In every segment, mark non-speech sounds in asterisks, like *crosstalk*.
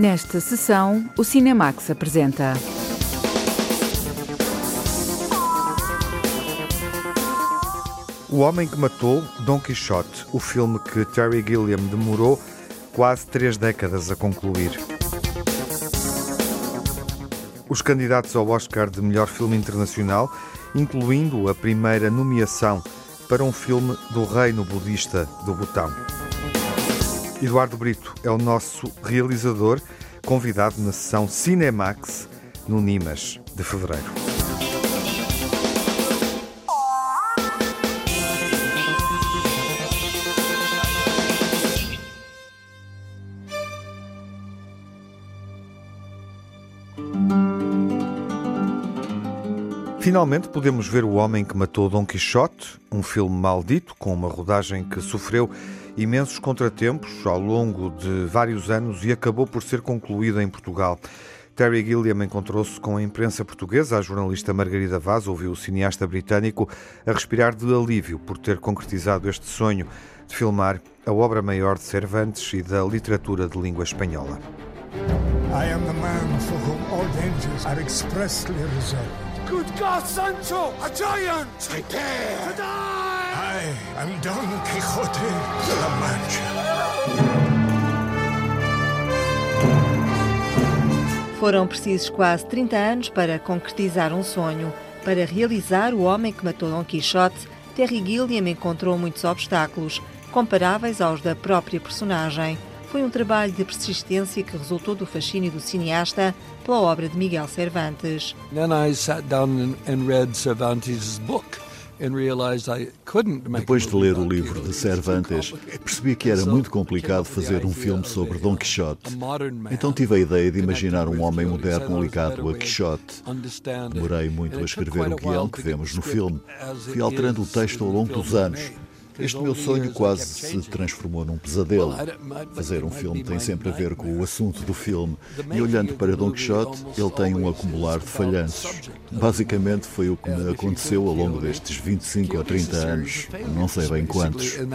Nesta sessão, o Cinemax apresenta. O Homem que Matou Don Quixote, o filme que Terry Gilliam demorou quase três décadas a concluir. Os candidatos ao Oscar de melhor filme internacional, incluindo a primeira nomeação para um filme do reino budista do Butão. Eduardo Brito é o nosso realizador, convidado na sessão Cinemax no Nimas de fevereiro. Finalmente podemos ver O Homem que Matou Dom Quixote, um filme maldito com uma rodagem que sofreu imensos contratempos ao longo de vários anos e acabou por ser concluída em Portugal. Terry Gilliam encontrou-se com a imprensa portuguesa. A jornalista Margarida Vaz ouviu o cineasta britânico a respirar de alívio por ter concretizado este sonho de filmar a obra maior de Cervantes e da literatura de língua espanhola. I am the man for whom all dangers are expressly reserved. Good God, Sancho! A giant! Prepare to die! I am Don Quixote de la Mancha. Foram precisos quase 30 anos para concretizar um sonho. Para realizar O Homem que Matou Don Quixote, Terry Gilliam encontrou muitos obstáculos, comparáveis aos da própria personagem. Foi um trabalho de persistência que resultou do fascínio do cineasta pela obra de Miguel Cervantes. Then I sat down and read Cervantes' book. Depois de ler o livro de Cervantes, percebi que era muito complicado fazer um filme sobre Dom Quixote. Então tive a ideia de imaginar um homem moderno ligado a Quixote. Demorei muito a escrever o guião que vemos no filme. Fui alterando o texto ao longo dos anos. Este meu sonho quase se transformou num pesadelo. Fazer um filme tem sempre a ver com o assunto do filme. E olhando para Don Quixote, ele tem um acumular de falhanços. Basicamente foi o que me aconteceu ao longo destes 25 ou 30 anos. Não sei bem quantos. *laughs* *laughs*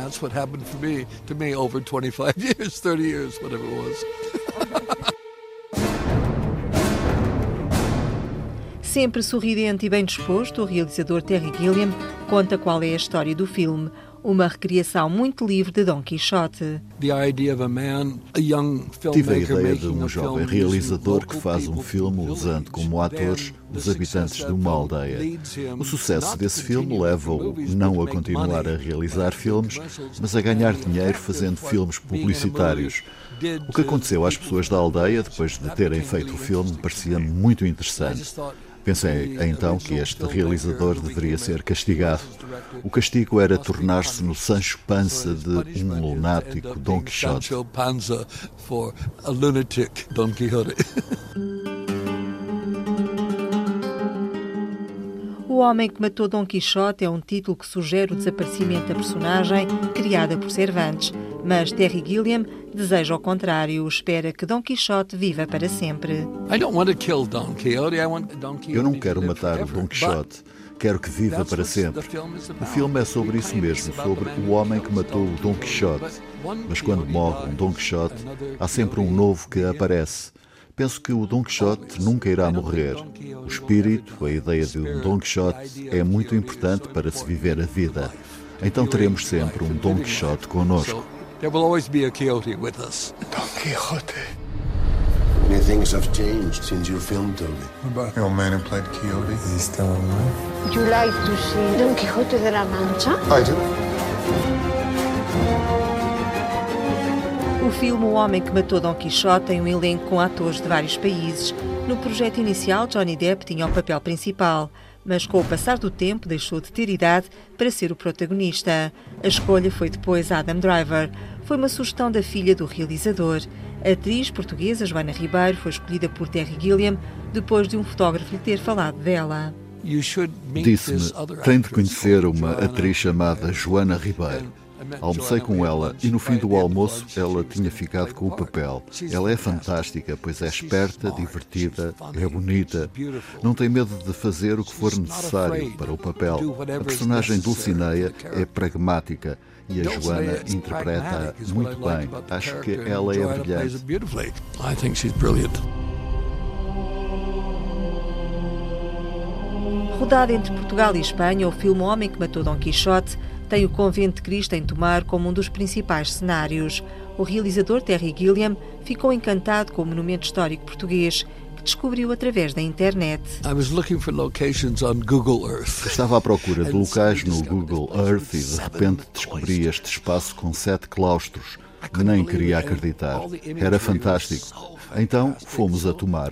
Sempre sorridente e bem disposto, o realizador Terry Gilliam conta qual é a história do filme uma recriação muito livre de Dom Quixote. Tive a ideia de um jovem realizador que faz um filme usando como atores os habitantes de uma aldeia. O sucesso desse filme leva-o não a continuar a realizar filmes, mas a ganhar dinheiro fazendo filmes publicitários. O que aconteceu às pessoas da aldeia depois de terem feito o filme parecia muito interessante. Pensei então que este realizador deveria ser castigado. O castigo era tornar-se no Sancho Panza de um lunático Don Quixote. *laughs* O Homem que Matou Dom Quixote é um título que sugere o desaparecimento da personagem criada por Cervantes, mas Terry Gilliam deseja o contrário, espera que Dom Quixote viva para sempre. Eu não quero matar o Dom Quixote. Quero que viva para sempre. O filme é sobre isso mesmo, sobre o homem que matou o Dom Quixote. Mas quando morre um Dom Quixote, há sempre um novo que aparece. Penso que o Dom Quixote nunca irá morrer. O espírito, a ideia de um Dom Quixote, é muito importante para se viver a vida. Então teremos sempre um Dom Quixote conosco. There will always be a Quixote with us. Don Quixote. Many things have changed since you filmed Toby. What about the old man who played Quixote? Is he still alive? Would you like to see Don Quixote de la Mancha? I do. O filme O Homem que Matou Don Quixote tem um elenco com atores de vários países. No projeto inicial, Johnny Depp tinha o papel principal, mas com o passar do tempo deixou de ter idade para ser o protagonista. A escolha foi depois Adam Driver. Foi uma sugestão da filha do realizador. A atriz portuguesa Joana Ribeiro foi escolhida por Terry Gilliam depois de um fotógrafo lhe ter falado dela. Disse-me: tem de conhecer uma atriz chamada Joana Ribeiro. Almocei com ela e no fim do almoço ela tinha ficado com o papel. Ela é fantástica, pois é esperta, divertida, é bonita. Não tem medo de fazer o que for necessário para o papel. A personagem Dulcineia é pragmática e a Joana interpreta muito bem. Acho que ela é brilhante. Rodado entre Portugal e Espanha, o filme O Homem que Matou Dom Quixote tem o Convento de Cristo em Tomar como um dos principais cenários. O realizador Terry Gilliam ficou encantado com o monumento histórico português que descobriu através da internet. Estava à procura de locais no Google Earth e de repente descobri este espaço com sete claustros. Nem queria acreditar. Era fantástico. Então fomos a tomar.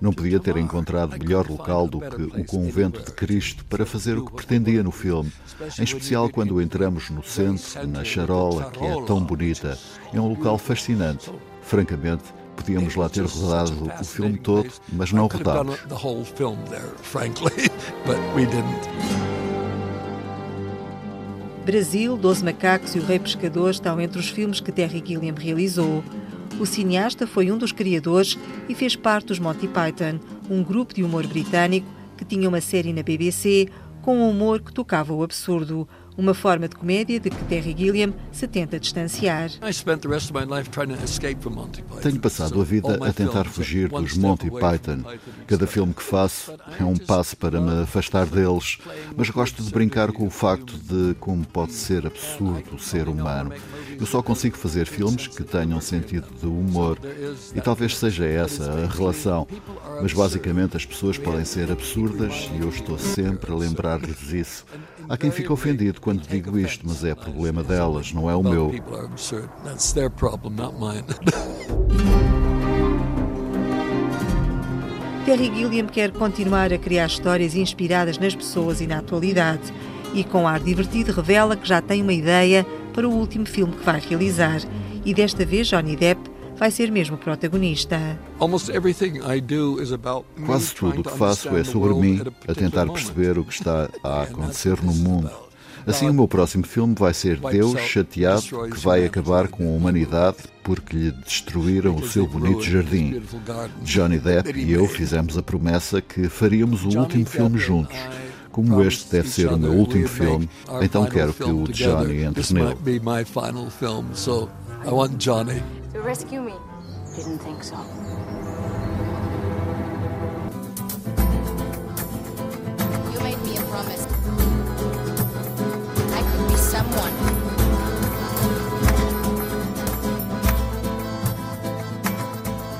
Não podia ter encontrado melhor local do que o Convento de Cristo para fazer o que pretendia no filme, em especial quando entramos no centro, na charola, que é tão bonita. É um local fascinante. Francamente, podíamos lá ter rodado o filme todo, mas não rodámos. *laughs* Brasil, Doze Macacos e o Rei Pescador estão entre os filmes que Terry Gilliam realizou. O cineasta foi um dos criadores e fez parte dos Monty Python, um grupo de humor britânico que tinha uma série na BBC com um humor que tocava o absurdo, uma forma de comédia de que Terry Gilliam se tenta distanciar. Tenho passado a vida a tentar fugir dos Monty Python. Cada filme que faço é um passo para me afastar deles, mas gosto de brincar com o facto de como pode ser absurdo o ser humano. Eu só consigo fazer filmes que tenham sentido de humor e talvez seja essa a relação. Mas basicamente as pessoas podem ser absurdas e eu estou sempre a lembrar-lhes isso. Há quem fique ofendido quando digo isto, mas é problema delas, não é o meu. *laughs* Terry Gilliam quer continuar a criar histórias inspiradas nas pessoas e na atualidade. E com ar divertido revela que já tem uma ideia para o último filme que vai realizar. E desta vez Johnny Depp vai ser mesmo protagonista. Quase tudo o que faço é sobre mim, a tentar perceber o que está a acontecer no mundo. Assim, o meu próximo filme vai ser Deus chateado que vai acabar com a humanidade porque lhe destruíram o seu bonito jardim. Johnny Depp e eu fizemos a promessa que faríamos o último filme juntos. Como este deve ser o meu último filme, então quero que o Johnny entre nele. To rescue me? Didn't think so. You made me a promise. I could be someone.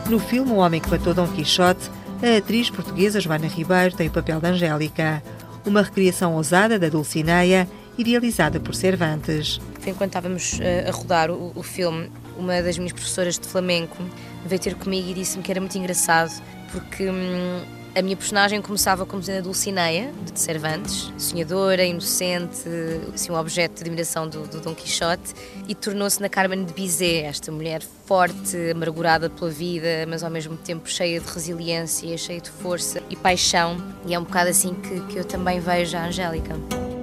No filme O Homem que Matou Dom Quixote, a atriz portuguesa Joana Ribeiro tem o papel de Angélica, uma recriação ousada da Dulcineia, idealizada por Cervantes. Enquanto estávamos eh, a rodar o, o filme, uma das minhas professoras de flamenco veio ter comigo e disse-me que era muito engraçado porque hum, a minha personagem começava como sendo a Dulcineia, de Cervantes, sonhadora, inocente, assim, um objeto de admiração do, do Dom Quixote, e tornou-se na Carmen de Bizet, esta mulher forte, amargurada pela vida, mas ao mesmo tempo cheia de resiliência, cheia de força e paixão. E é um bocado assim que, que eu também vejo a Angélica.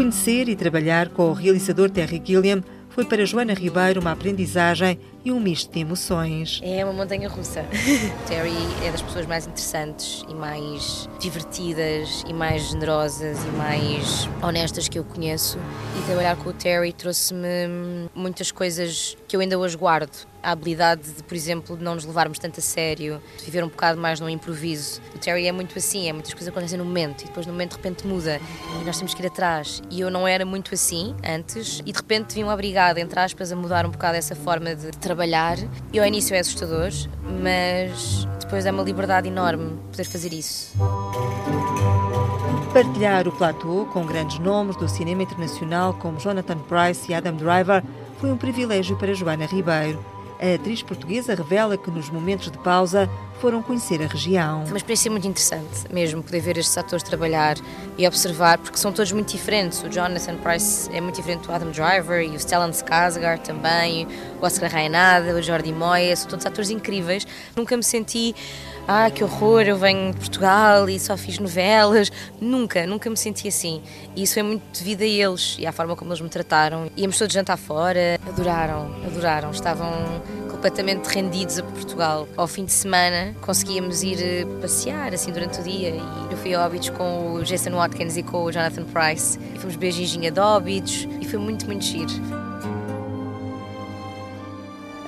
Conhecer e trabalhar com o realizador Terry Gilliam foi para Joana Ribeiro uma aprendizagem e um misto de emoções. É uma montanha russa. *laughs* Terry é das pessoas mais interessantes e mais divertidas e mais generosas e mais honestas que eu conheço. E trabalhar com o Terry trouxe-me muitas coisas que eu ainda hoje guardo. A habilidade de, por exemplo, de não nos levarmos tanto a sério, de viver um bocado mais no improviso. O Terry é muito assim, é muitas coisas acontecem no momento e depois no momento de repente muda e nós temos que ir atrás. E eu não era muito assim antes e de repente vim obrigada, entre aspas, a mudar um bocado essa forma de trabalhar. E ao início é assustador, mas depois é uma liberdade enorme poder fazer isso. Partilhar o platô com grandes nomes do cinema internacional como Jonathan Price e Adam Driver foi um privilégio para Joana Ribeiro. A atriz portuguesa revela que nos momentos de pausa foram conhecer a região. Foi uma experiência muito interessante, mesmo poder ver estes atores trabalhar e observar, porque são todos muito diferentes. O Jonathan Price é muito diferente do Adam Driver e o Stellan Skarsgård também. o Oscar Rainada, o Jordi Moya, são todos atores incríveis. Nunca me senti, ah, que horror, eu venho de Portugal e só fiz novelas. Nunca, nunca me senti assim. E isso é muito devido a eles e à forma como eles me trataram. Íamos todos jantar fora, adoraram, adoraram, estavam completamente rendidos a Portugal. Ao fim de semana conseguíamos ir eh, passear assim durante o dia e eu fui a Óbidos com o Jason Watkins e com o Jonathan Price e fomos beijinho de Óbidos e foi muito, muito giro.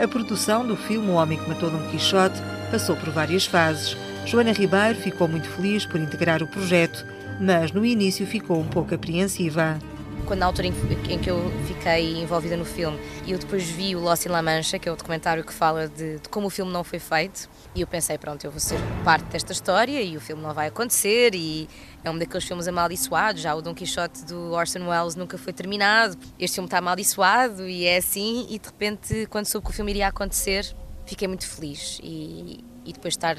A produção do filme O Homem que Matou Dom Quixote passou por várias fases. Joana Ribeiro ficou muito feliz por integrar o projeto, mas no início ficou um pouco apreensiva quando na altura em, que eu fiquei envolvida no filme eu depois vi o Lost in La Mancha, que é o documentário que fala de, de, como o filme não foi feito, e eu pensei, pronto, eu vou ser parte desta história e o filme não vai acontecer e é um daqueles filmes amaldiçoados, já o Don Quixote do Orson Welles nunca foi terminado, este filme está amaldiçoado e é assim, e de repente, quando soube que o filme iria acontecer, fiquei muito feliz e, e depois estar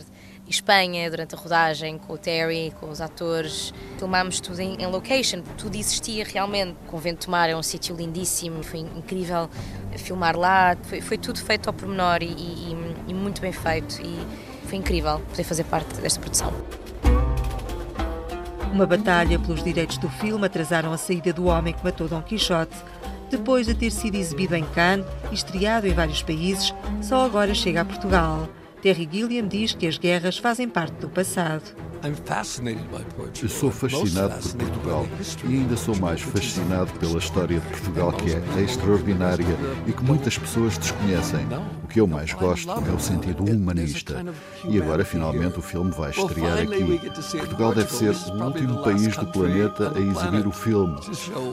Espanha durante a rodagem com o Terry, com os atores. Filmámos tudo em, em location, tudo existia realmente. O Convento Mar é um sítio lindíssimo, foi incrível filmar lá, foi, foi tudo feito ao pormenor e, e, e muito bem feito e foi incrível poder fazer parte desta produção. Uma batalha pelos direitos do filme atrasaram a saída do homem que matou Dom Quixote. Depois de ter sido exibido em Cannes e estreado em vários países, só agora chega a Portugal. Terry Gilliam diz que as guerras fazem parte do passado. Eu sou fascinado por Portugal e ainda sou mais fascinado pela história de Portugal, que é extraordinária e que muitas pessoas desconhecem. O que eu mais gosto é o sentido humanista. E agora, finalmente, o filme vai estrear aqui. Portugal deve ser o último país do planeta a exibir o filme.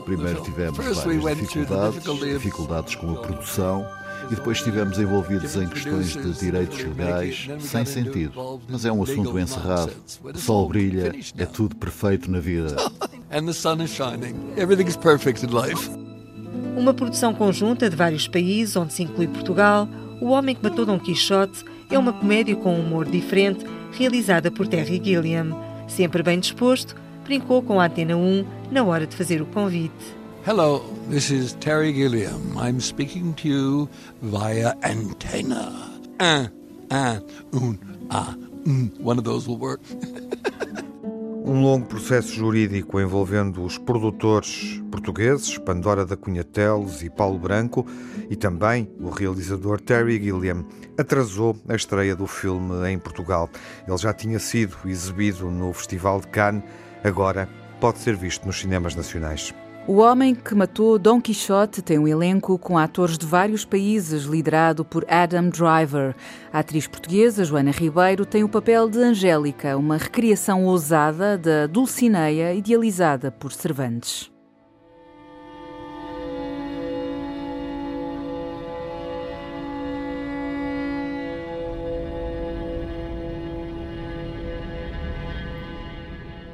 Primeiro tivemos várias dificuldades, dificuldades com a produção e depois estivemos envolvidos em questões de direitos legais sem sentido. Mas é um assunto encerrado. O sol brilha, é tudo perfeito na vida. *laughs* Uma produção conjunta de vários países, onde se inclui Portugal, O Homem que Matou Dom Quixote é uma comédia com um humor diferente, realizada por Terry Gilliam. Sempre bem disposto, brincou com a Antena 1 na hora de fazer o convite. Hello, this is Terry Gilliam. I'm speaking to you via antenna. Uh, uh, un, ah, mm, one of those will work. *laughs* Um longo processo jurídico envolvendo os produtores portugueses, Pandora da Cunha Teles e Paulo Branco, e também o realizador Terry Gilliam, atrasou a estreia do filme em Portugal. Ele já tinha sido exibido no Festival de Cannes, agora pode ser visto nos cinemas nacionais. O Homem que Matou Don Quixote tem um elenco com atores de vários países, liderado por Adam Driver. A atriz portuguesa Joana Ribeiro tem o papel de Angélica, uma recriação ousada da Dulcineia idealizada por Cervantes.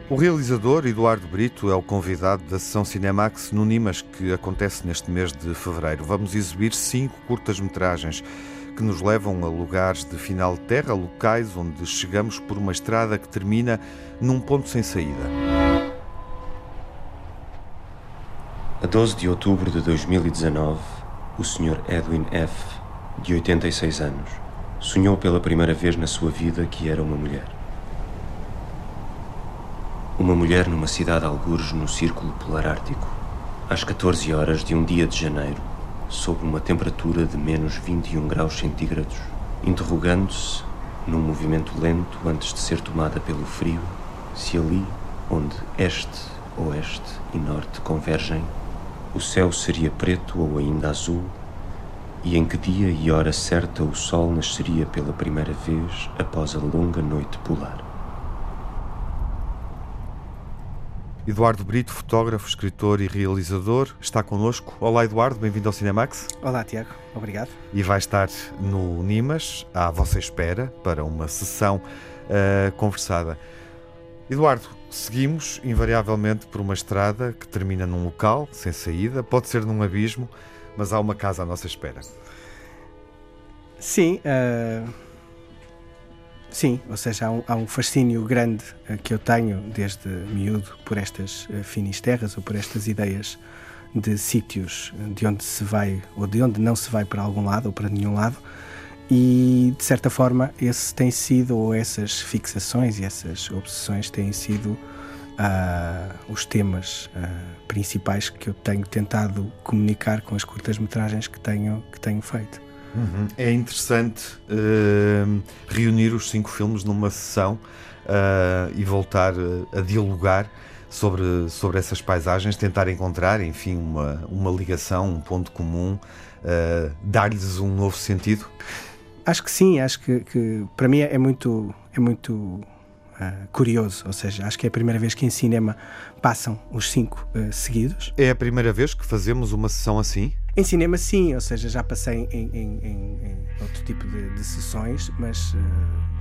O realizador Eduardo Brito é o convidado da sessão Cinemax no Nimas, que acontece neste mês de fevereiro. Vamos exibir cinco curtas-metragens que nos levam a lugares de final de terra, locais onde chegamos por uma estrada que termina num ponto sem saída. A 12 de outubro de 2019, o Sr. Edwin F., de 86 anos, sonhou pela primeira vez na sua vida que era uma mulher. Uma mulher numa cidade algures no Círculo Polar Ártico, às 14 horas de um dia de janeiro, sob uma temperatura de menos 21 graus centígrados, interrogando-se, num movimento lento antes de ser tomada pelo frio, se ali, onde este, oeste e norte convergem, o céu seria preto ou ainda azul, e em que dia e hora certa o sol nasceria pela primeira vez após a longa noite polar. Eduardo Brito, fotógrafo, escritor e realizador, está connosco. Olá, Eduardo, bem-vindo ao Cinemax. Olá, Tiago, obrigado. E vai estar no Nimas, à vossa espera, para uma sessão uh, conversada. Eduardo, seguimos invariavelmente por uma estrada que termina num local sem saída, pode ser num abismo, mas há uma casa à nossa espera. Sim, uh Sim, ou seja, há um, há um fascínio grande uh, que eu tenho desde miúdo por estas uh, finisterras ou por estas ideias de sítios de onde se vai ou de onde não se vai para algum lado ou para nenhum lado. E de certa forma, esse tem sido, ou essas fixações e essas obsessões têm sido uh, os temas uh, principais que eu tenho tentado comunicar com as curtas-metragens que tenho, que tenho feito. Uhum. É interessante uh, reunir os cinco filmes numa sessão e voltar a dialogar sobre, sobre essas paisagens, tentar encontrar, enfim, uma, uma ligação, um ponto comum, dar-lhes um novo sentido. Acho que sim, acho que, que para mim é muito, é muito uh, curioso, ou seja, acho que é a primeira vez que em cinema passam os cinco uh, seguidos. É a primeira vez que fazemos uma sessão assim? Em cinema, sim, ou seja, já passei em, em, em, em outro tipo de, de sessões, mas uh,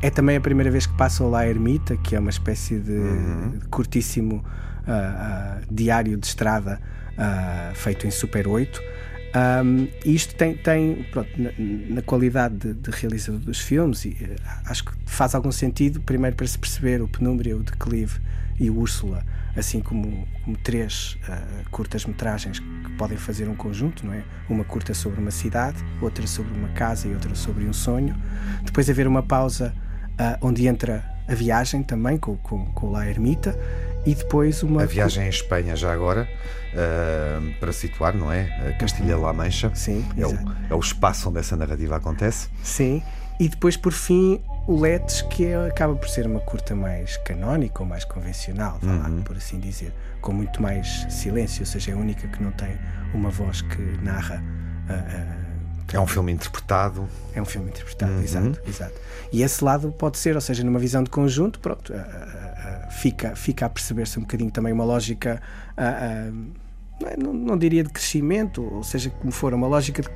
é também a primeira vez que passo lá a Ermita, que é uma espécie de, uhum. curtíssimo diário de estrada feito em Super 8 um, isto tem, tem pronto, na, na, qualidade de, de, realizador dos filmes, e, uh, acho que faz algum sentido, primeiro para se perceber o Penumbra, o Declive e o Úrsula, assim como, como três uh, curtas-metragens que podem fazer um conjunto, não é? Uma curta sobre uma cidade, outra sobre uma casa e outra sobre um sonho. Depois haver uma pausa uh, onde entra a viagem também com, com, com La Ermita e depois uma. A viagem em Espanha, já agora, uh, para situar, não é? Castilha-La Mancha. Sim. É o, é o espaço onde essa narrativa acontece. Sim. E depois, por fim, o Letes, que é, acaba por ser uma curta mais canónica ou mais convencional, uhum. por assim dizer, com muito mais silêncio, ou seja, é a única que não tem uma voz que narra. Uh, é um filme interpretado. É um filme interpretado, uhum. exato, exato. E esse lado pode ser, ou seja, numa visão de conjunto, pronto, uh, uh, fica, fica a perceber-se um bocadinho também uma lógica, uh, não, não, diria de crescimento, ou seja, como for, uma lógica de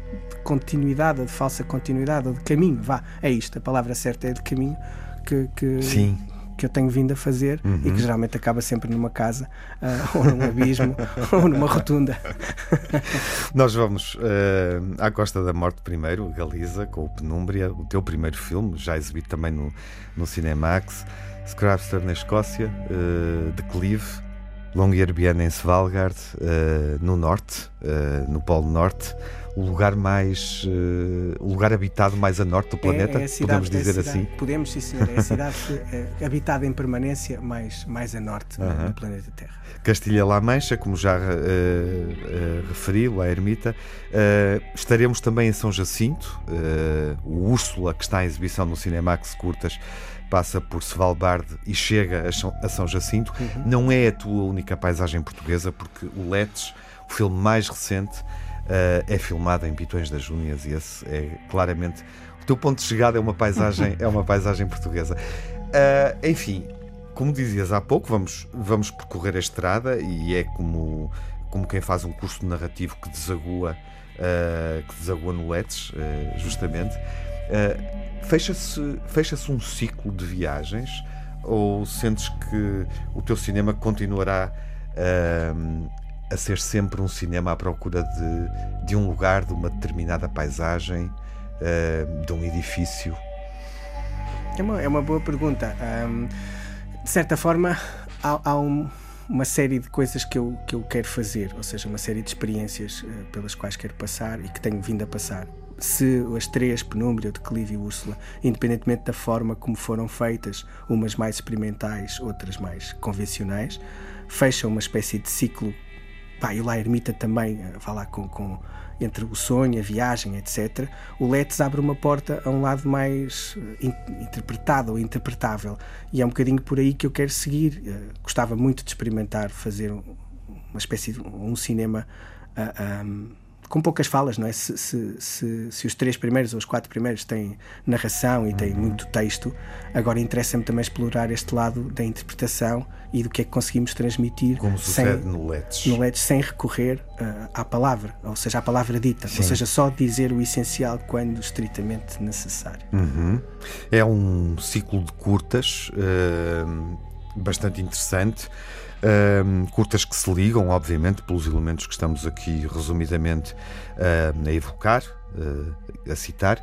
continuidade, de falsa continuidade, ou de caminho, vá, é isto, a palavra certa é de caminho que, que, Sim que eu tenho vindo a fazer uhum. e que geralmente acaba sempre numa casa, uh, ou num abismo, *laughs* ou numa rotunda. *laughs* Nós vamos uh, à Costa da Morte primeiro, Galiza, com o Penúmbria, o teu primeiro filme, já exibido também no, no Cinemax. Scrapster na Escócia, uh, Declive, Longyearbyen em Svalbard, uh, no norte, uh, no Polo Norte, o lugar mais uh, o lugar habitado mais a norte do planeta, é, é cidade, podemos dizer é assim. Podemos, sim, senhor. É a cidade habitada em permanência mais, mais a norte -huh. do planeta Terra. Castilha-La Mancha, como já referi, a ermita. estaremos também em São Jacinto, o Úrsula, que está em exibição no Cinemax Curtas passa por Svalbard e chega a São Jacinto. Uhum. Não é a tua única paisagem portuguesa, porque o Letes, o filme mais recente, uh, é filmado em Pitões das Júnias e esse é claramente o teu ponto de chegada é uma paisagem *laughs* é uma paisagem portuguesa. Uh, enfim, como dizias há pouco, vamos vamos percorrer a estrada e é como como quem faz um curso narrativo que desagua uh, que desagua no Letes, justamente. Fecha-se fecha um ciclo de viagens ou sentes que o teu cinema continuará uh, a ser sempre um cinema à procura de, de um lugar, de uma determinada paisagem, uh, de um edifício? É uma, é uma boa pergunta. Um, de certa forma, há, há um, uma série de coisas que eu, que eu quero fazer, ou seja, uma série de experiências pelas quais quero passar e que tenho vindo a passar se as três, Penumbra, Declive e Úrsula, independentemente da forma como foram feitas, umas mais experimentais, outras mais convencionais, fecham uma espécie de ciclo. Pá, e lá a ermita também, eh, vá lá com, com, entre o sonho, a viagem, etc. O Let's abre uma porta a um lado mais eh, in, interpretado ou interpretável. E é um bocadinho por aí que eu quero seguir. Uh, gostava muito de experimentar fazer uma espécie de um cinema. Uh, um, com poucas falas, não é? Se, se, se, se, os três primeiros ou os quatro primeiros têm narração e têm muito texto, agora interessa-me também explorar este lado da interpretação e do que é que conseguimos transmitir. Como sucede sem, no LEDs. No sem recorrer uh, à palavra, ou seja, à palavra dita, Sim. ou seja, só dizer o essencial quando estritamente necessário. Uhum. É um ciclo de curtas uh, bastante interessante curtas que se ligam, obviamente, pelos elementos que estamos aqui resumidamente a evocar, uh, a citar.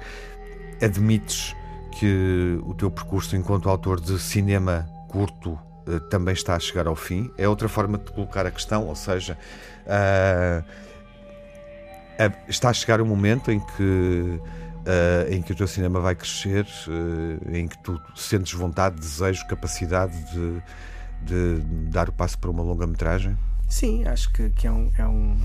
Admites que o teu percurso enquanto autor de cinema curto uh, também está a chegar ao fim. É outra forma de colocar a questão, ou seja, uh, está a chegar o momento em que. Uh, em que o teu cinema vai crescer, uh, em que tu sentes vontade, desejo, capacidade de, de dar o passo para uma longa-metragem? Sim, acho que, que é um. É um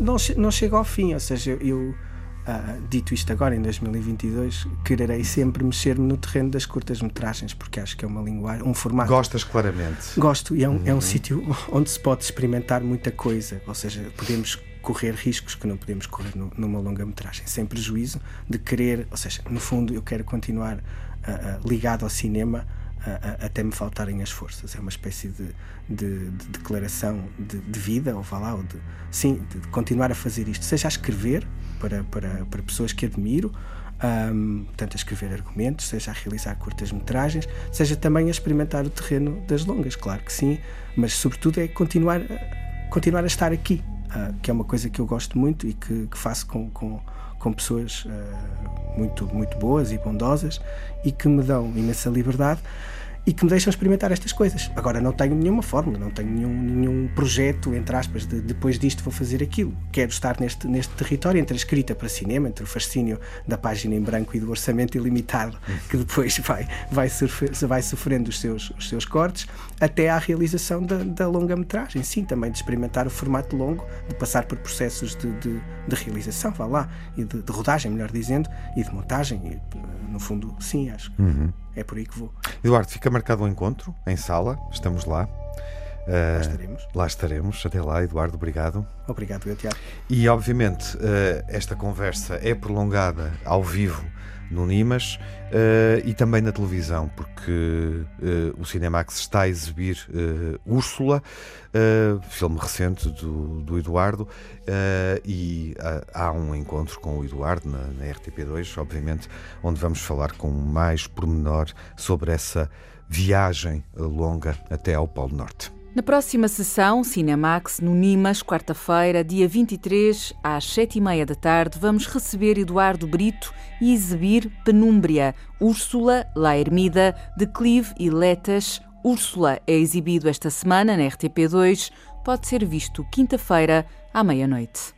não, não chega ao fim, ou seja, eu. Uh, dito isto agora, em 2022, quererei sempre mexer-me no terreno das curtas-metragens, porque acho que é uma linguagem, um formato. Gostas claramente? Gosto, e é um, uhum. é um uhum. sítio onde se pode experimentar muita coisa, ou seja, podemos correr riscos que não podemos correr no, numa longa-metragem, sem prejuízo de querer, ou seja, no fundo, eu quero continuar uh, uh, ligado ao cinema até me faltarem as forças. É uma espécie de, de, de declaração de, de, vida, ou vá lá, ou de, sim, de continuar a fazer isto, seja a escrever para, para, para pessoas que admiro, um, portanto, a escrever argumentos, seja a realizar curtas-metragens, seja também a experimentar o terreno das longas, claro que sim, mas sobretudo é continuar, continuar a estar aqui, uh, que é uma coisa que eu gosto muito e que, que faço com, com, com pessoas uh, muito, muito boas e bondosas e que me dão imensa liberdade e que me deixam experimentar estas coisas. Agora não tenho nenhuma fórmula, não tenho nenhum, nenhum projeto, entre aspas, de depois disto vou fazer aquilo. Quero estar neste, neste território entre a escrita para cinema, entre o fascínio da página em branco e do orçamento ilimitado, que depois *laughs* vai, vai, sofrer, vai sofrendo os seus, os seus cortes, até à realização da, da longa-metragem. Sim, também de experimentar o formato longo, de passar por processos de, de, de realização, vá lá, e de, de, rodagem, melhor dizendo, e de montagem. E, no fundo, sim, acho que uhum. é por aí que vou. Eduardo, fica marcado um encontro em sala, estamos lá. Uh, lá estaremos. Lá estaremos. Até lá, Eduardo, obrigado. Obrigado, eu, Tiago. E, obviamente, uh, esta conversa é prolongada ao vivo no Nimas uh, e também na televisão, porque uh, o Cinemax está a exibir uh, Úrsula, filme recente do, do Eduardo, e há um encontro com o Eduardo na, na RTP2, obviamente, onde vamos falar com mais pormenor sobre essa viagem longa até ao Polo Norte. Na próxima sessão, Cinemax, no Nimas, quarta-feira, dia 23, às sete e meia da tarde, vamos receber Eduardo Brito e exibir Penúmbria, Úrsula, La Ermida, de Clive e Letas. Úrsula é exibido esta semana na RTP2, pode ser visto quinta-feira à meia-noite.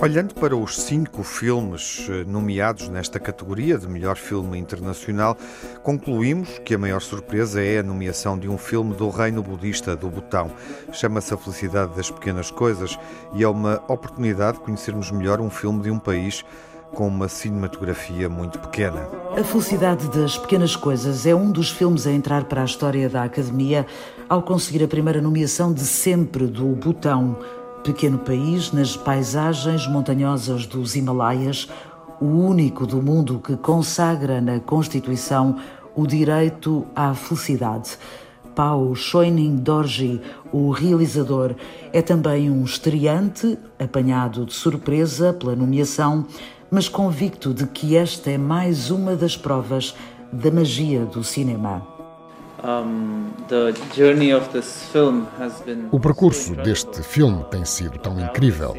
Olhando para os cinco filmes eh, nomeados nesta categoria de melhor filme internacional, concluímos que a maior surpresa é a nomeação de um filme do reino budista do Butão. Chama-se A Felicidade das Pequenas Coisas e é uma oportunidade de conhecermos melhor um filme de um país com uma cinematografia muito pequena. A Felicidade das Pequenas Coisas é um dos filmes a entrar para a história da Academia ao conseguir a primeira nomeação de sempre do Butão pequeno país nas paisagens montanhosas dos Himalaias, o único do mundo que consagra na Constituição o direito à felicidade. Pau Choining Dorji, o realizador, é também um estreante, apanhado de surpresa pela nomeação, mas convicto de que esta é mais uma das provas da magia do cinema. O percurso deste filme tem sido tão incrível.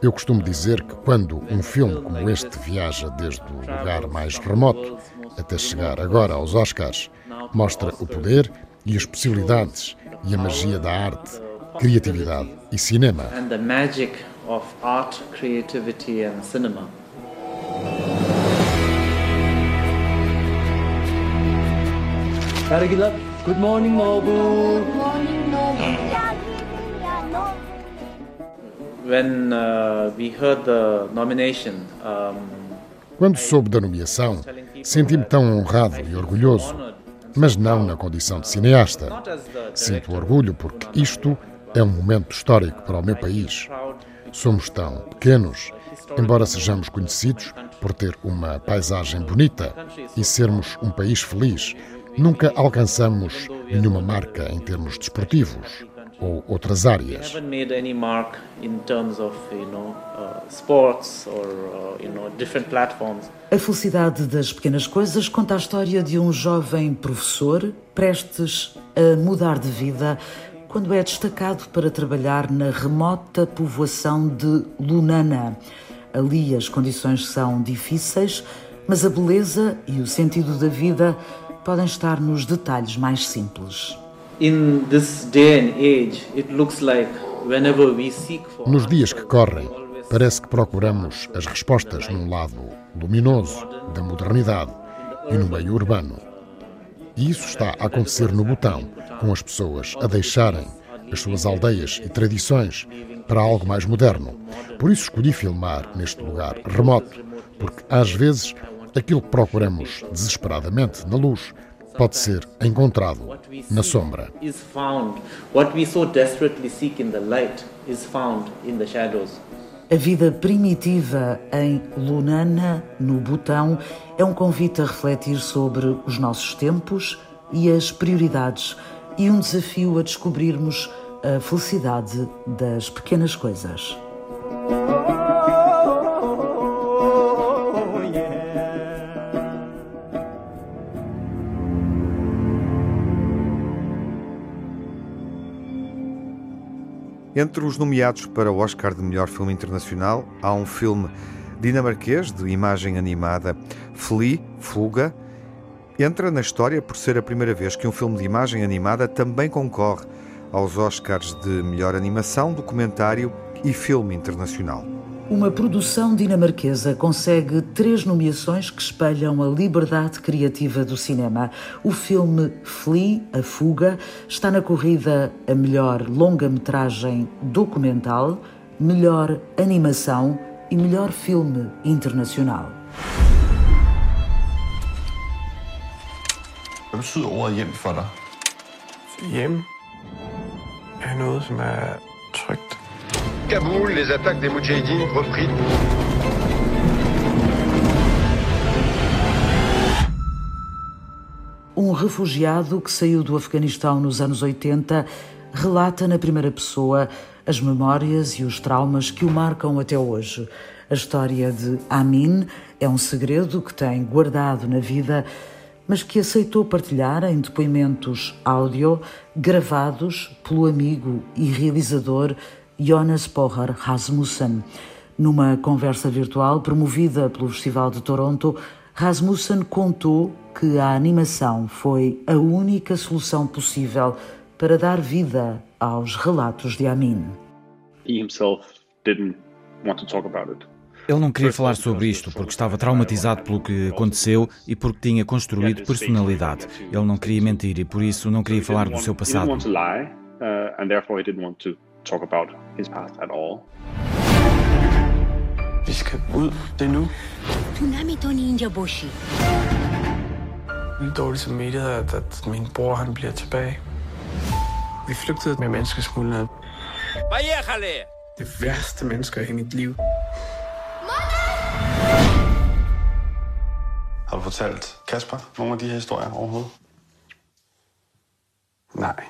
Eu costumo dizer que quando um filme como este viaja desde o lugar mais remoto até chegar agora aos Oscars, mostra o poder e as possibilidades e a magia da arte, criatividade e cinema. Karagila, good morning, Nobu. Good morning, Nobu. When uh, we heard the nomination, um, Quando soube da nomeação, senti-me tão honrado e orgulhoso, mas não na condição de cineasta. Sinto orgulho porque isto é um momento histórico para o meu país. Somos tão pequenos, embora sejamos conhecidos por ter uma paisagem bonita e sermos um país feliz, Nunca alcançamos nenhuma marca em termos desportivos ou outras áreas. Uh, a felicidade das pequenas coisas conta a história de um jovem professor prestes a mudar de vida quando é destacado para trabalhar na remota povoação de Lunana. Ali as condições são difíceis, Mas a beleza e o sentido da vida podem estar nos detalhes mais simples. Nos dias que correm, parece que procuramos as respostas num lado luminoso da modernidade e no meio urbano. E isso está a acontecer no Butão, com as pessoas a deixarem as suas aldeias e tradições para algo mais moderno. Por isso escolhi filmar neste lugar remoto, porque às vezes aquilo que procuramos desesperadamente na luz pode ser encontrado na sombra. A vida primitiva em Lunana, no Butão, é um convite a refletir sobre os nossos tempos e as prioridades e um desafio a descobrirmos a felicidade das pequenas coisas. Entre os nomeados para o Oscar de Melhor Filme Internacional, há um filme dinamarquês de imagem animada, Flea, Fuga. Entra na história por ser a primeira vez que um filme de imagem animada também concorre aos Oscars de Melhor Animação, Documentário e Filme Internacional. Uma produção dinamarquesa consegue três nomeações que espelham a liberdade criativa do cinema. O filme Flea, A Fuga, está na corrida a melhor longa-metragem documental, melhor animação e melhor filme internacional. Hvad betyder ordet hjem for dig? Hjem er noget, som er trygt. Kaboul, les attaques des Moudjahidines repris. Um refugiado que saiu do Afeganistão nos anos 80 relata na primeira pessoa as memórias e os traumas que o marcam até hoje. A história de Amin é um segredo que tem guardado na vida, mas que aceitou partilhar em depoimentos áudio gravados pelo amigo e realizador Jonas Pohar Rasmussen. Numa conversa virtual promovida pelo Festival de Toronto, Rasmussen contou que a animação foi a única solução possível para dar vida aos relatos de Amin. Ele não queria falar sobre isto porque estava traumatizado pelo que aconteceu e porque tinha construído personalidade. Ele não queria mentir e por isso não queria falar do seu passado talk about his past at all. Vi skal ud. Det er nu. Tsunami India Boshi. Vildt dårligt samvittighed, at, at min bror han bliver tilbage. Vi flygtede med menneskesmuglerne. Det værste mennesker i mit liv. Har du fortalt Kasper nogle af de her historier overhovedet? Nej.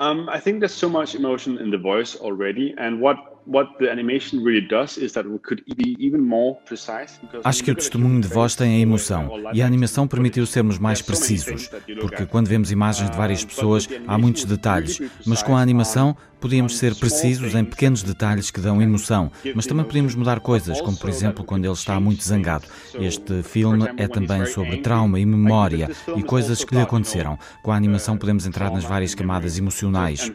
Um, I think there's so much emotion in the voice already, and what what the animation really does is that we could be even more precise. Acho que o testemunho de voz tem a emoção e a animação permitiu sermos mais precisos, porque quando vemos imagens de várias pessoas há muitos detalhes, mas com a animação podíamos ser precisos em pequenos detalhes que dão emoção, mas também podíamos mudar coisas, como por exemplo quando ele está muito zangado. Este filme é também sobre trauma e memória e coisas que lhe aconteceram. Com a animação podemos entrar nas várias camadas emocionais.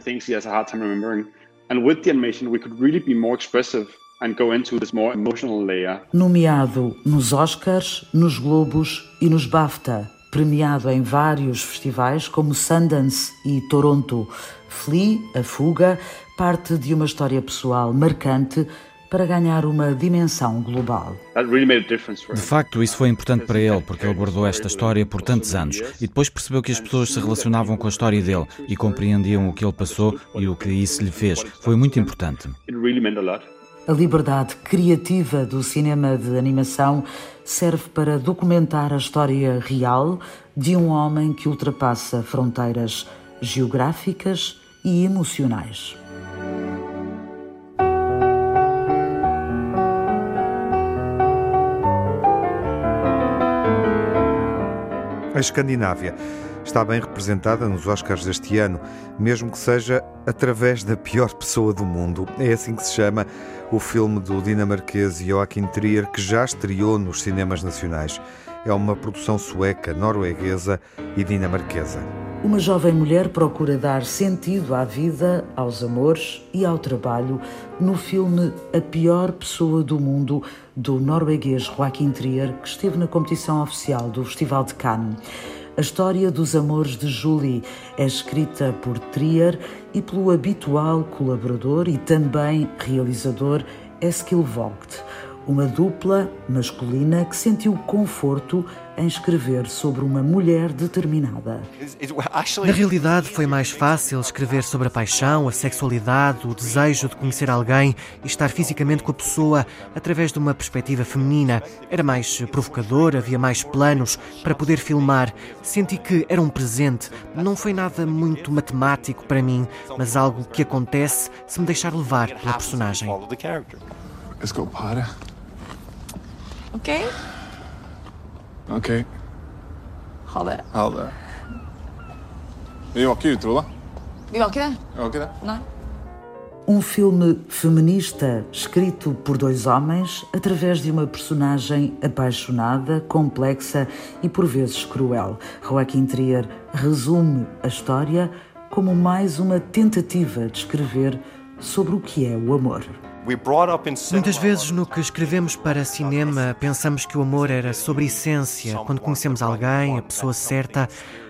Nomeado nos Oscars, nos Globos e nos BAFTA, premiado em vários festivais como Sundance e Toronto. Flea, a fuga, parte de uma história pessoal marcante para ganhar uma dimensão global. De facto, isso foi importante para ele, porque ele guardou esta história por tantos anos e depois percebeu que as pessoas se relacionavam com a história dele e compreendiam o que ele passou e o que isso lhe fez. Foi muito importante. A liberdade criativa do cinema de animação serve para documentar a história real de um homem que ultrapassa fronteiras geográficas e emocionais. A Escandinávia está bem representada nos Oscars deste ano, mesmo que seja através da pior pessoa do mundo. É assim que se chama o filme do dinamarquês Joachim Trier, que já estreou nos cinemas nacionais. É uma produção sueca, norueguesa e dinamarquesa. Uma jovem mulher procura dar sentido à vida, aos amores e ao trabalho no filme A Pior Pessoa do Mundo, do norueguês Joaquim Trier, que esteve na competição oficial do Festival de Cannes. A história dos amores de Julie é escrita por Trier e pelo habitual colaborador e também realizador Eskil Vogt uma dupla masculina que sentiu conforto em escrever sobre uma mulher determinada. Na realidade, foi mais fácil escrever sobre a paixão, a sexualidade, o desejo de conhecer alguém e estar fisicamente com a pessoa através de uma perspectiva feminina. Era mais provocador, havia mais planos para poder filmar. Senti que era um presente. Não foi nada muito matemático para mim, mas algo que acontece se me deixar levar pela personagem. Let's go, Potter. Okay? Okej. Ha det. Ha det. Vi var ikke utro, da. Vi var ikke det. Vi var ikke det. Nei. Um filme feminista escrito por dois homens através de uma personagem apaixonada, complexa e por vezes cruel. Joaquim Trier resume a história como mais uma tentativa de escrever sobre o que é o amor. Muitas vezes no que escrevemos para cinema pensamos que o amor era sobre essência, quando conhecemos alguém, a pessoa certa,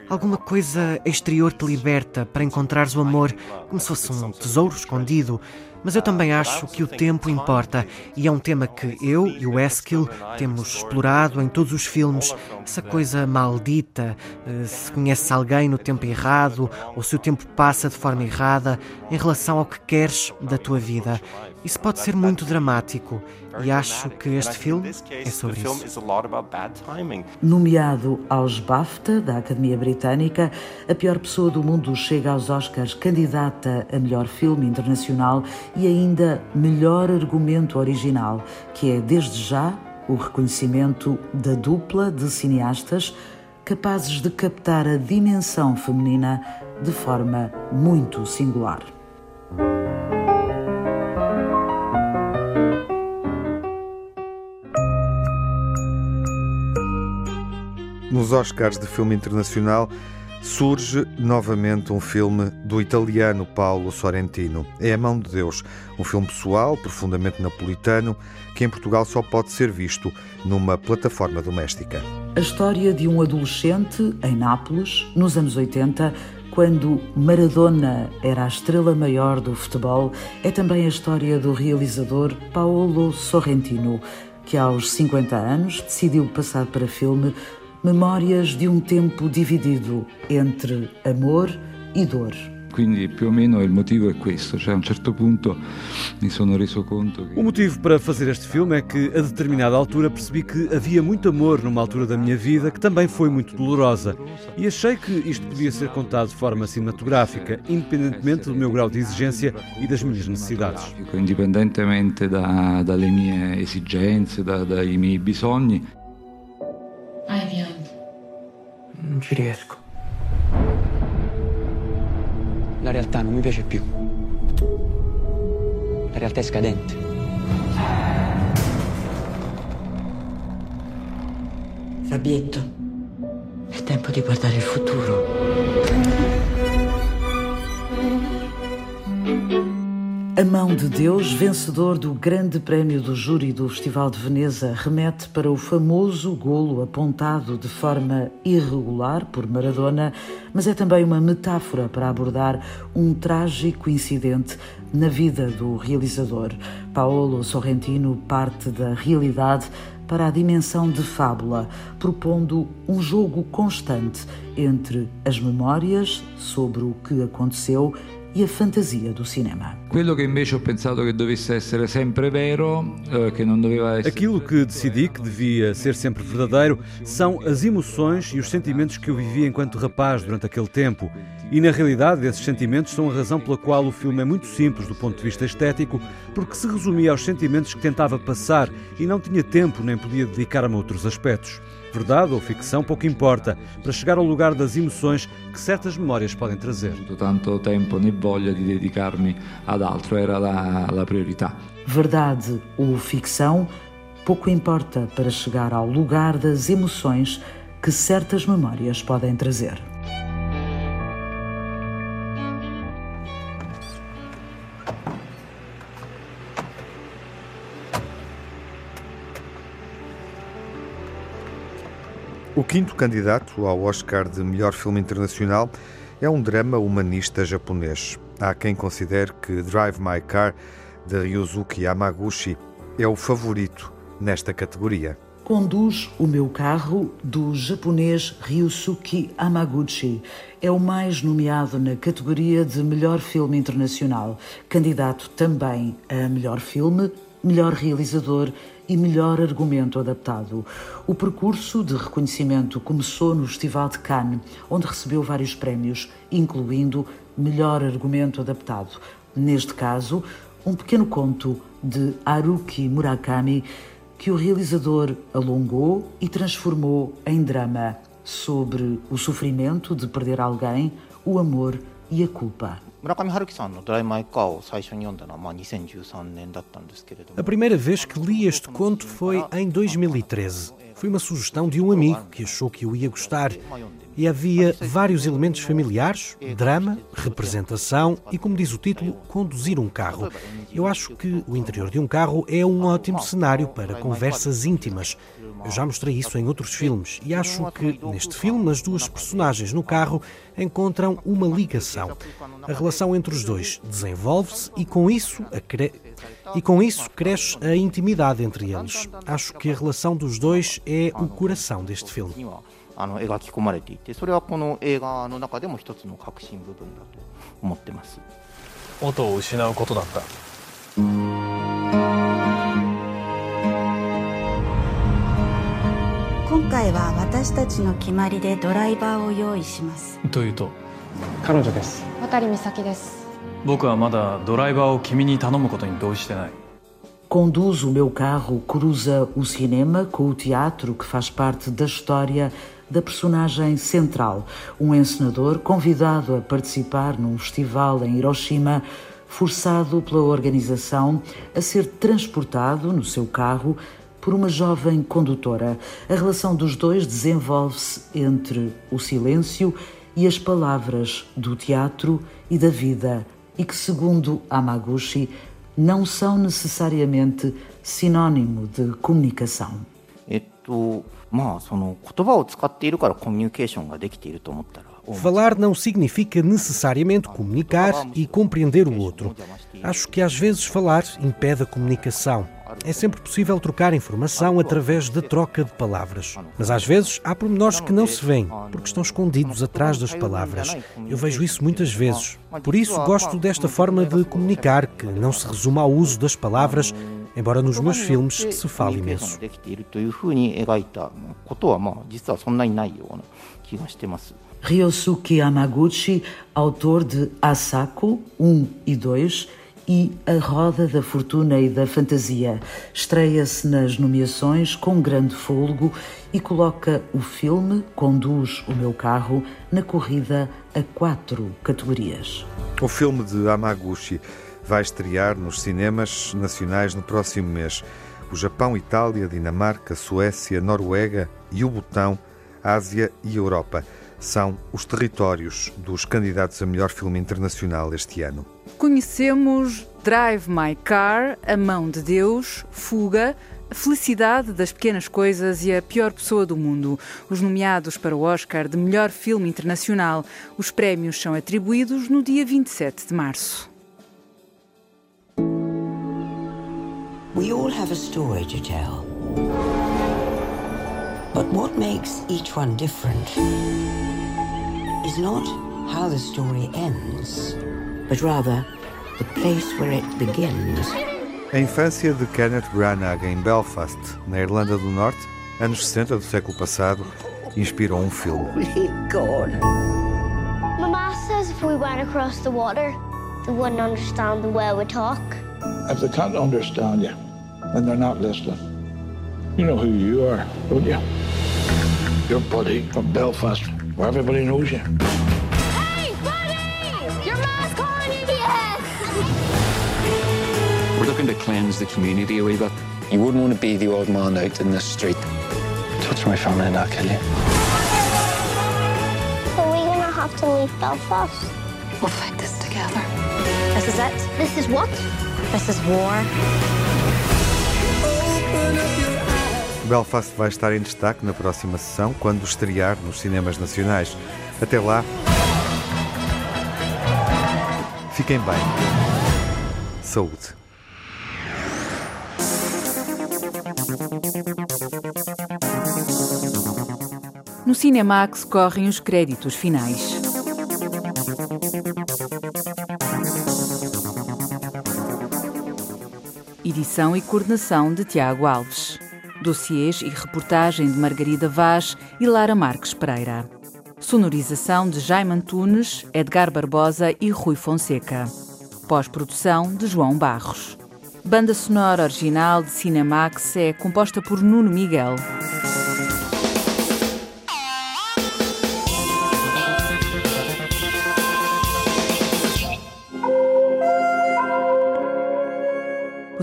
alguma coisa exterior te liberta. Para encontrares o amor como se fosse um tesouro escondido. Mas eu também acho que o tempo importa e é um tema que eu e o Eskil temos explorado em todos os filmes. Essa coisa maldita, eh, se conheces alguém no tempo errado ou se o tempo passa de forma errada em relação ao que queres da tua vida. Isso pode ser muito dramático e acho que este filme é sobre isso. Nomeado aos BAFTA da Academia Britânica, a pior pessoa do mundo chega aos Oscars candidata a melhor filme internacional e ainda melhor argumento original, que é desde já o reconhecimento da dupla de cineastas capazes de captar a dimensão feminina de forma muito singular. Nos Oscars de Filme Internacional surge novamente um filme do italiano Paolo Sorrentino. É A Mão de Deus, um filme pessoal, profundamente napolitano, que em Portugal só pode ser visto numa plataforma doméstica. A história de um adolescente em Nápoles, nos anos 80, quando Maradona era a estrela maior do futebol, é também a história do realizador Paolo Sorrentino, que aos 50 anos decidiu passar para filme memórias de um tempo dividido entre amor e dor. Quindi più o meno il motivo è questo, cioè a un certo punto mi sono reso conto che... O motivo para fazer este filme é que a determinada altura percebi que havia muito amor numa altura da minha vida que também foi muito dolorosa e achei que isto podia ser contado de forma cinematográfica, independentemente do meu grau de exigência e das minhas necessidades. Indipendentemente da, dalle mie esigenze, da, dai miei bisogni. Biondo. Non ci riesco. La realtà non mi piace più. La realtà è scadente. Fabietto, è tempo di guardare il futuro. A Mão de Deus, vencedor do Grande Prémio do Júri do Festival de Veneza, remete para o famoso golo apontado de forma irregular por Maradona, mas é também uma metáfora para abordar um trágico incidente na vida do realizador. Paolo Sorrentino parte da realidade para a dimensão de fábula, propondo um jogo constante entre as memórias sobre o que aconteceu e a fantasia do cinema. Quello che invece ho pensato che dovesse essere sempre vero, eh, che non doveva essere... Aquilo que decidi que devia ser sempre verdadeiro são as emoções e os sentimentos que eu vivi enquanto rapaz durante aquele tempo. E na realidade, esses sentimentos são a razão pela qual o filme é muito simples do ponto de vista estético, porque se resumia aos sentimentos que tentava passar e não tinha tempo nem podia dedicar-me a outros aspectos. Verdade ou ficção, pouco importa, para chegar ao lugar das emoções que certas memórias podem trazer. Tanto tempo nem voglia di dedicarmi ad altro era la, la priorità. Verdade ou ficção, pouco importa para chegar ao lugar das emoções que certas memórias podem trazer. O quinto candidato ao Oscar de melhor filme internacional é um drama humanista japonês. Há quem considere que Drive My Car, de Ryuzuki Yamaguchi, é o favorito nesta categoria. Conduz o meu carro, do japonês Ryusuke Hamaguchi. É o mais nomeado na categoria de melhor filme internacional, candidato também a melhor filme, melhor realizador e melhor argumento adaptado. O percurso de reconhecimento começou no Festival de Cannes, onde recebeu vários prémios, incluindo melhor argumento adaptado. Neste caso, um pequeno conto de Haruki Murakami que o realizador alongou e transformou em drama sobre o sofrimento de perder alguém, o amor e a culpa. A primeira vez que li este conto foi em 2013. Foi uma sugestão de um amigo que achou que eu ia gostar. E havia vários elementos familiares, drama, representação e, como diz o título, conduzir um carro. Eu acho que o interior de um carro é um ótimo cenário para conversas íntimas. Eu já mostrei isso em outros filmes e acho que neste filme as duas personagens no carro encontram uma ligação. A relação entre os dois desenvolve-se e com isso cre... e com isso cresce a intimidade entre eles. Acho que a relação dos dois é o coração deste filme. あの描き込まれていてそれはこの映画の中でも一つの核心部分だと思ってます。音を失うことだった。今回は私たちの決まりでドライバーを用意します。というと？彼女です。渡美咲です。僕はまだドライバーを君に頼むことに同意してない。Conduz o meu carro cruza o cinema com o teatro que faz parte da história da personagem central, um encenador convidado a participar num festival em Hiroshima, forçado pela organização a ser transportado no seu carro por uma jovem condutora. A relação dos dois desenvolve-se entre o silêncio e as palavras do teatro e da vida, e que, segundo Amaguchi, não são necessariamente sinônimo de comunicação. えっとまあその言葉を使っているからコミュニケーションができていると思ったら Falar não significa necessariamente comunicar e compreender o outro. Acho que às vezes falar impede a comunicação. É sempre possível trocar informação através da troca de palavras. Mas às vezes há pormenores que não se veem, porque estão escondidos atrás das palavras. Eu vejo isso muitas vezes. Por isso gosto desta forma de comunicar, que não se resume ao uso das palavras, embora nos meus então, filmes se fale imenso. Ryosuke Amaguchi, autor de Asako 1 e 2 e A Roda da Fortuna e da Fantasia, estreia-se nas nomeações com grande fôlego e coloca o filme Conduz o Meu Carro na corrida a quatro categorias. O filme de Amaguchi vai estrear nos cinemas nacionais no próximo mês. O Japão, Itália, Dinamarca, Suécia, Noruega e o Butão, Ásia e Europa são os territórios dos candidatos a melhor filme internacional este ano. Conhecemos Drive My Car, A Mão de Deus, Fuga, A Felicidade das Pequenas Coisas e A Pior Pessoa do Mundo. Os nomeados para o Oscar de Melhor Filme Internacional. Os prémios são atribuídos no dia 27 de março. We all have a story to tell. But what makes each one different is not how the story ends, but rather the place where it begins. A infância de Kenneth Branagh em Belfast, na Irlanda do Norte, anos 60 do século passado, inspirou um filme. *laughs* God. Mama says if we went across the water, they wouldn't understand the way we talk. If they can't understand you, then they're not listening. You know who you are, don't you? Your buddy from Belfast, where everybody knows you. Hey, buddy! Your mask on, idiot! We're looking to cleanse the community a wee bit. You wouldn't want to be the old man out in the street. Touch my family and I'll kill you. Are we gonna have to leave Belfast? We'll fight this together. This is it? This is what? This is war. Belfast vai estar em destaque na próxima sessão, quando estrear nos cinemas nacionais. Até lá. Fiquem bem. Saúde. No Cinemax correm os créditos finais. Edição e coordenação de Tiago Alves. Dossiês e reportagem de Margarida Vaz e Lara Marques Pereira. Sonorização de Jaime Antunes, Edgar Barbosa e Rui Fonseca. Pós-produção de João Barros. Banda sonora original de Cinemax é composta por Nuno Miguel.